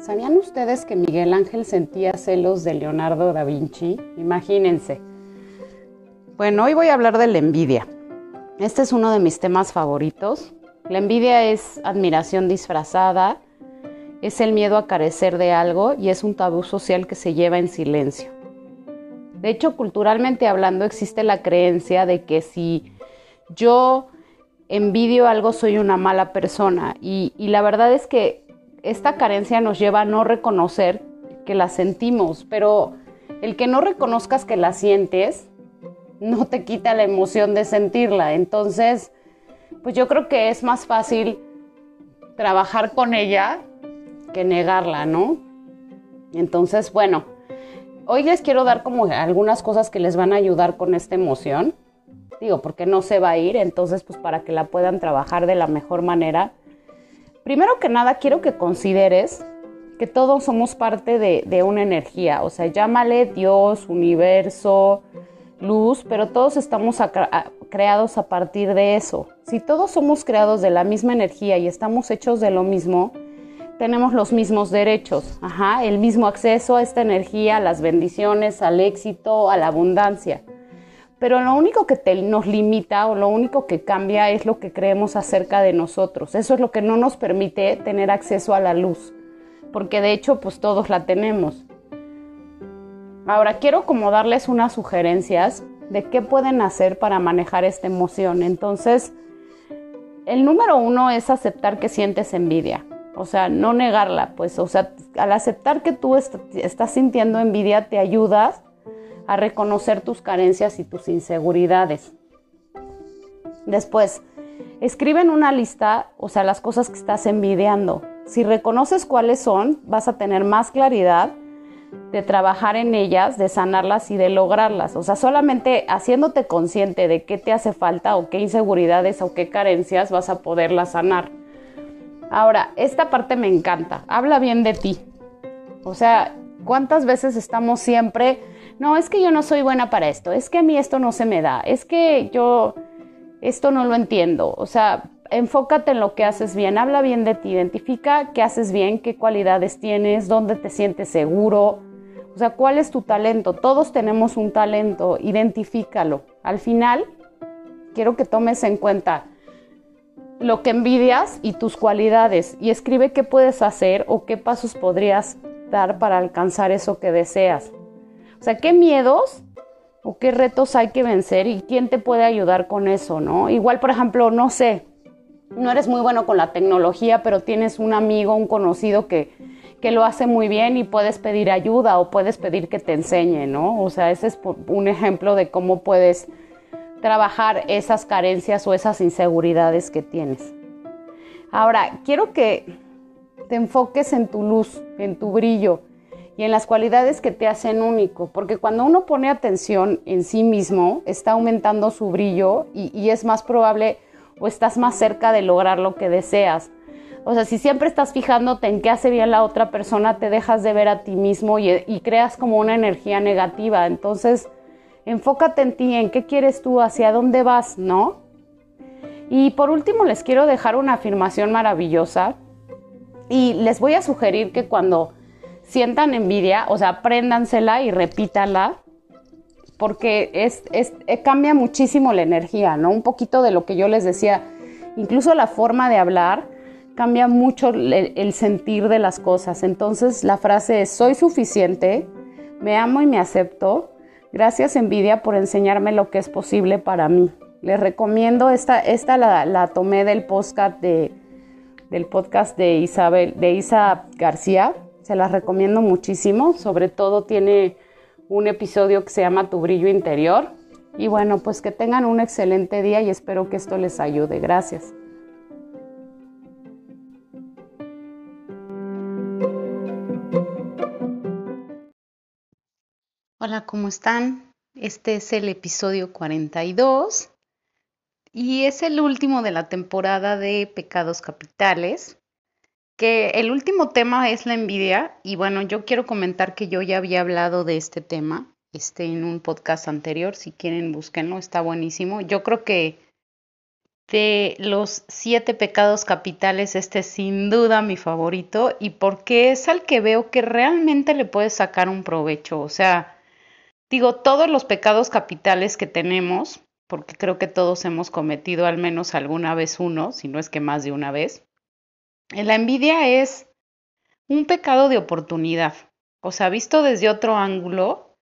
¿Sabían ustedes que Miguel Ángel sentía celos de Leonardo da Vinci? Imagínense. Bueno, hoy voy a hablar de la envidia. Este es uno de mis temas favoritos. La envidia es admiración disfrazada, es el miedo a carecer de algo y es un tabú social que se lleva en silencio. De hecho, culturalmente hablando, existe la creencia de que si yo envidio algo soy una mala persona y, la verdad es que esta carencia nos lleva a no reconocer que la sentimos, pero el que no reconozcas que la sientes no te quita la emoción de sentirla. Entonces, pues yo creo que es más fácil trabajar con ella que negarla, ¿no? Entonces, bueno, hoy les quiero dar como algunas cosas que les van a ayudar con esta emoción. Digo, porque no se va a ir, entonces pues para que la puedan trabajar de la mejor manera. Primero que nada, quiero que consideres que todos somos parte de, una energía, o sea, llámale Dios, universo, luz, pero todos estamos creados a partir de eso. Si todos somos creados de la misma energía y estamos hechos de lo mismo, tenemos los mismos derechos, ajá, el mismo acceso a esta energía, a las bendiciones, al éxito, a la abundancia pero lo único que nos limita o lo único que cambia es lo que creemos acerca de nosotros. Eso es lo que no nos permite tener acceso a la luz, porque de hecho pues todos la tenemos. Ahora quiero como darles unas sugerencias de qué pueden hacer para manejar esta emoción. Entonces, el número uno es aceptar que sientes envidia. O sea, no negarla, pues, o sea, al aceptar que tú estás sintiendo envidia, te ayudas a reconocer tus carencias y tus inseguridades. Después, escribe en una lista, o sea, las cosas que estás envidiando. Si reconoces cuáles son, vas a tener más claridad de trabajar en ellas, de sanarlas y de lograrlas. O sea, solamente haciéndote consciente de qué te hace falta o qué inseguridades o qué carencias vas a poderlas sanar. Ahora, esta parte me encanta. Habla bien de ti. O sea, ¿cuántas veces estamos siempre no, es que yo no soy buena para esto, es que a mí esto no se me da, es que yo esto no lo entiendo. O sea, enfócate en lo que haces bien, habla bien de ti, identifica qué haces bien, qué cualidades tienes, dónde te sientes seguro. O sea, cuál es tu talento. Todos tenemos un talento, identifícalo. Al final, quiero que tomes en cuenta lo que envidias y tus cualidades y escribe qué puedes hacer o qué pasos podrías dar para alcanzar eso que deseas. O sea, ¿qué miedos o qué retos hay que vencer y quién te puede ayudar con eso, no? Igual, por ejemplo, no sé, no eres muy bueno con la tecnología, pero tienes un amigo, un conocido que, que lo hace muy bien y puedes pedir ayuda o puedes pedir que te enseñe, ¿no? O sea, ese es un ejemplo de cómo puedes trabajar esas carencias o esas inseguridades que tienes. Ahora, quiero que te enfoques en tu luz, en tu brillo y en las cualidades que te hacen único, porque cuando uno pone atención en sí mismo, está aumentando su brillo y, es más probable o estás más cerca de lograr lo que deseas. O sea, si siempre estás fijándote en qué hace bien la otra persona, te dejas de ver a ti mismo y, creas como una energía negativa. Entonces, enfócate en ti, en qué quieres tú, hacia dónde vas, ¿no? Y por último, les quiero dejar una afirmación maravillosa y les voy a sugerir que cuando sientan envidia, o sea, apréndansela y repítala, porque es, eh, cambia muchísimo la energía, ¿no? Un poquito de lo que yo les decía, incluso la forma de hablar cambia mucho el, sentir de las cosas. Entonces la frase es, soy suficiente, me amo y me acepto. Gracias envidia por enseñarme lo que es posible para mí. Les recomiendo, esta, esta la, la tomé del podcast de, del podcast de Isabel, de Isa García, se las recomiendo muchísimo. Sobre todo tiene un episodio que se llama Tu brillo interior. Y bueno, pues que tengan un excelente día y espero que esto les ayude. Gracias. Hola, ¿cómo están? Este es el episodio 42 y es el último de la temporada de Pecados Capitales que el último tema es la envidia y bueno, yo quiero comentar que yo ya había hablado de este tema este, en un podcast anterior, si quieren búsquenlo, está buenísimo. Yo creo que de los siete pecados capitales, este es sin duda mi favorito y porque es al que veo que realmente le puedes sacar un provecho. O sea, digo, todos los pecados capitales que tenemos, porque creo que todos hemos cometido al menos alguna vez uno, si no es que más de una vez, la envidia es un pecado de oportunidad. O sea, visto desde otro ángulo,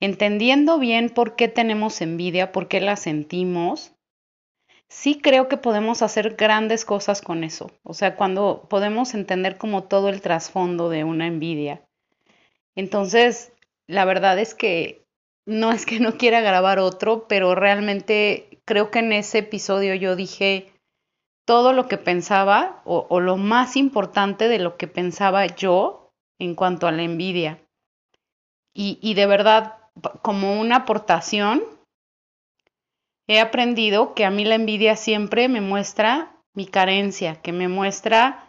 entendiendo bien por qué tenemos envidia, por qué la sentimos, sí creo que podemos hacer grandes cosas con eso. O sea, cuando podemos entender como todo el trasfondo de una envidia. Entonces, la verdad es que no es que no quiera grabar otro, pero realmente creo que en ese episodio yo dije todo lo que pensaba o, lo más importante de lo que pensaba yo en cuanto a la envidia. Y, y de verdad, como una aportación, he aprendido que a mí la envidia siempre me muestra mi carencia, que me muestra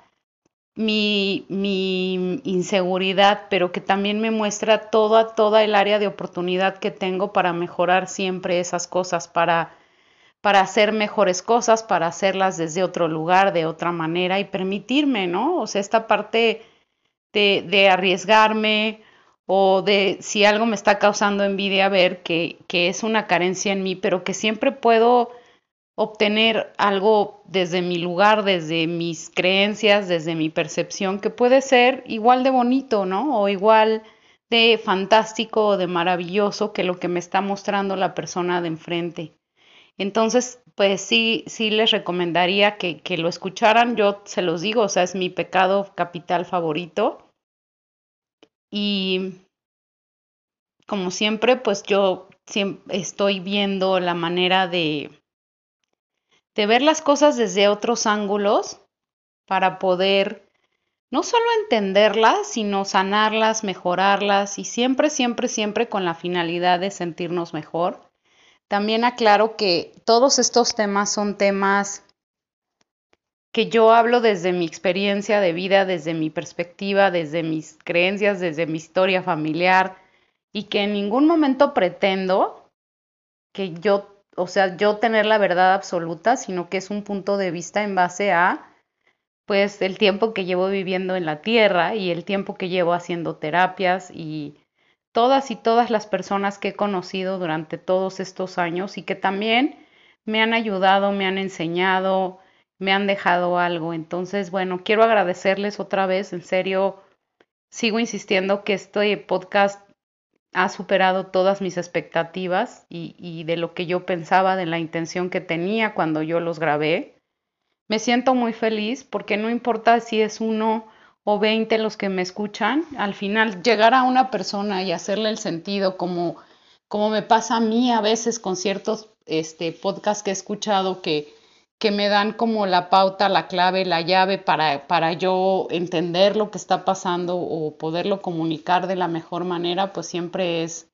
mi, mi, inseguridad, pero que también me muestra toda, toda el área de oportunidad que tengo para mejorar siempre esas cosas, para, para hacer mejores cosas, para hacerlas desde otro lugar, de otra manera y permitirme, ¿no? O sea, esta parte de, de arriesgarme, o de si algo me está causando envidia, ver que, que es una carencia en mí, pero que siempre puedo obtener algo desde mi lugar, desde mis creencias, desde mi percepción, que puede ser igual de bonito, ¿no? O igual de fantástico o de maravilloso que lo que me está mostrando la persona de enfrente. Entonces, pues sí, sí les recomendaría que, que lo escucharan. Yo se los digo, o sea, es mi pecado capital favorito. Y como siempre, pues yo siempre estoy viendo la manera de, de ver las cosas desde otros ángulos para poder no solo entenderlas, sino sanarlas, mejorarlas y siempre, siempre, siempre con la finalidad de sentirnos mejor. También aclaro que todos estos temas son temas que yo hablo desde mi experiencia de vida, desde mi perspectiva, desde mis creencias, desde mi historia familiar y que en ningún momento pretendo que yo, o sea, yo tener la verdad absoluta, sino que es un punto de vista en base a pues el tiempo que llevo viviendo en la tierra y el tiempo que llevo haciendo terapias y todas y todas las personas que he conocido durante todos estos años y que también me han ayudado, me han enseñado, me han dejado algo. Entonces, bueno, quiero agradecerles otra vez, en serio, sigo insistiendo que este podcast ha superado todas mis expectativas y, de lo que yo pensaba, de la intención que tenía cuando yo los grabé. Me siento muy feliz porque no importa si es uno o veinte los que me escuchan, al final llegar a una persona y hacerle el sentido como, como me pasa a mí a veces con ciertos este, podcasts que he escuchado que que me dan como la pauta, la clave, la llave para, para yo entender lo que está pasando o poderlo comunicar de la mejor manera, pues siempre es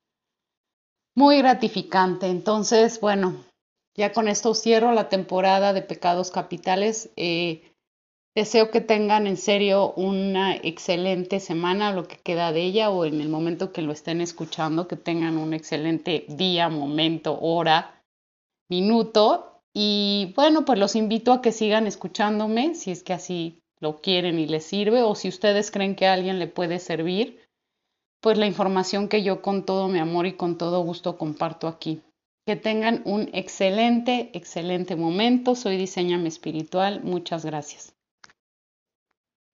muy gratificante. Entonces, bueno, ya con esto cierro la temporada de Pecados Capitales. Eh, deseo que tengan en serio una excelente semana, lo que queda de ella, o en el momento que lo estén escuchando, que tengan un excelente día, momento, hora, minuto y bueno, pues los invito a que sigan escuchándome si es que así lo quieren y les sirve o si ustedes creen que a alguien le puede servir, pues la información que yo con todo mi amor y con todo gusto comparto aquí. Que tengan un excelente, excelente momento. Soy Diseñame Espiritual. Muchas gracias.